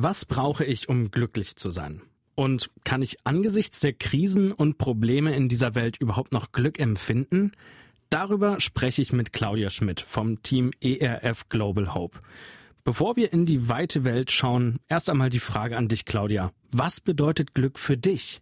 Was brauche ich, um glücklich zu sein? Und kann ich angesichts der Krisen und Probleme in dieser Welt überhaupt noch Glück empfinden? Darüber spreche ich mit Claudia Schmidt vom Team ERF Global Hope. Bevor wir in die weite Welt schauen, erst einmal die Frage an dich, Claudia. Was bedeutet Glück für dich?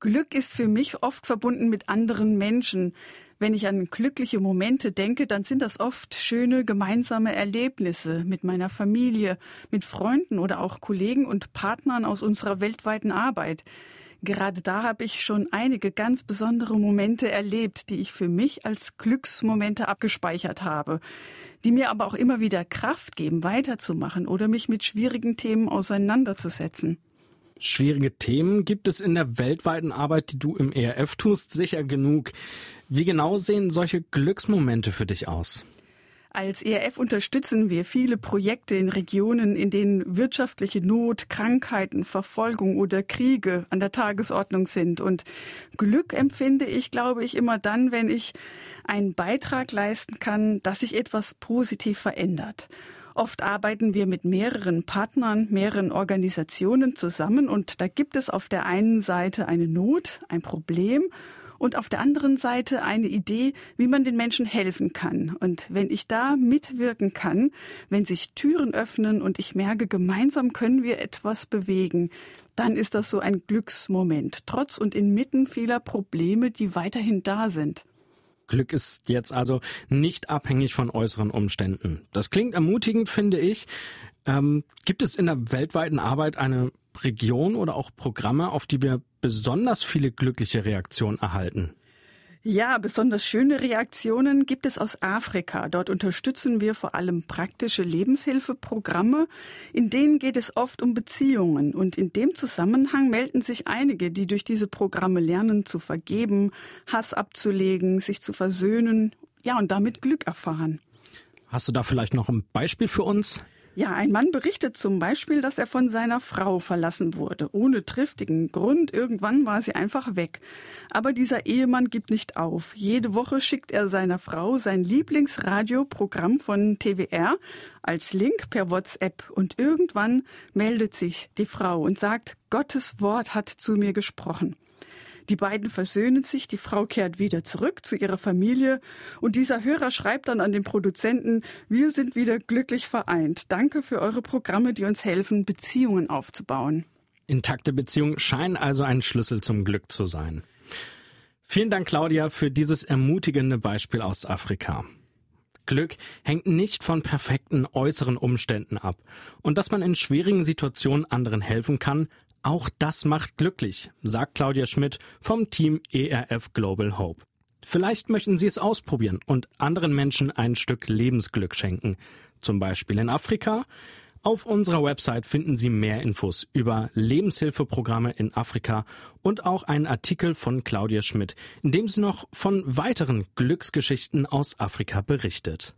Glück ist für mich oft verbunden mit anderen Menschen. Wenn ich an glückliche Momente denke, dann sind das oft schöne gemeinsame Erlebnisse mit meiner Familie, mit Freunden oder auch Kollegen und Partnern aus unserer weltweiten Arbeit. Gerade da habe ich schon einige ganz besondere Momente erlebt, die ich für mich als Glücksmomente abgespeichert habe, die mir aber auch immer wieder Kraft geben, weiterzumachen oder mich mit schwierigen Themen auseinanderzusetzen. Schwierige Themen gibt es in der weltweiten Arbeit, die du im ERF tust, sicher genug. Wie genau sehen solche Glücksmomente für dich aus? Als ERF unterstützen wir viele Projekte in Regionen, in denen wirtschaftliche Not, Krankheiten, Verfolgung oder Kriege an der Tagesordnung sind. Und Glück empfinde ich, glaube ich, immer dann, wenn ich einen Beitrag leisten kann, dass sich etwas positiv verändert. Oft arbeiten wir mit mehreren Partnern, mehreren Organisationen zusammen und da gibt es auf der einen Seite eine Not, ein Problem und auf der anderen Seite eine Idee, wie man den Menschen helfen kann. Und wenn ich da mitwirken kann, wenn sich Türen öffnen und ich merke, gemeinsam können wir etwas bewegen, dann ist das so ein Glücksmoment, trotz und inmitten vieler Probleme, die weiterhin da sind. Glück ist jetzt also nicht abhängig von äußeren Umständen. Das klingt ermutigend, finde ich. Ähm, gibt es in der weltweiten Arbeit eine Region oder auch Programme, auf die wir besonders viele glückliche Reaktionen erhalten? Ja, besonders schöne Reaktionen gibt es aus Afrika. Dort unterstützen wir vor allem praktische Lebenshilfeprogramme. In denen geht es oft um Beziehungen. Und in dem Zusammenhang melden sich einige, die durch diese Programme lernen zu vergeben, Hass abzulegen, sich zu versöhnen, ja, und damit Glück erfahren. Hast du da vielleicht noch ein Beispiel für uns? Ja, ein Mann berichtet zum Beispiel, dass er von seiner Frau verlassen wurde, ohne triftigen Grund. Irgendwann war sie einfach weg. Aber dieser Ehemann gibt nicht auf. Jede Woche schickt er seiner Frau sein Lieblingsradioprogramm von TWR als Link per WhatsApp und irgendwann meldet sich die Frau und sagt, Gottes Wort hat zu mir gesprochen. Die beiden versöhnen sich, die Frau kehrt wieder zurück zu ihrer Familie und dieser Hörer schreibt dann an den Produzenten, wir sind wieder glücklich vereint. Danke für eure Programme, die uns helfen, Beziehungen aufzubauen. Intakte Beziehungen scheinen also ein Schlüssel zum Glück zu sein. Vielen Dank, Claudia, für dieses ermutigende Beispiel aus Afrika. Glück hängt nicht von perfekten äußeren Umständen ab. Und dass man in schwierigen Situationen anderen helfen kann, auch das macht glücklich, sagt Claudia Schmidt vom Team ERF Global Hope. Vielleicht möchten Sie es ausprobieren und anderen Menschen ein Stück Lebensglück schenken, zum Beispiel in Afrika. Auf unserer Website finden Sie mehr Infos über Lebenshilfeprogramme in Afrika und auch einen Artikel von Claudia Schmidt, in dem sie noch von weiteren Glücksgeschichten aus Afrika berichtet.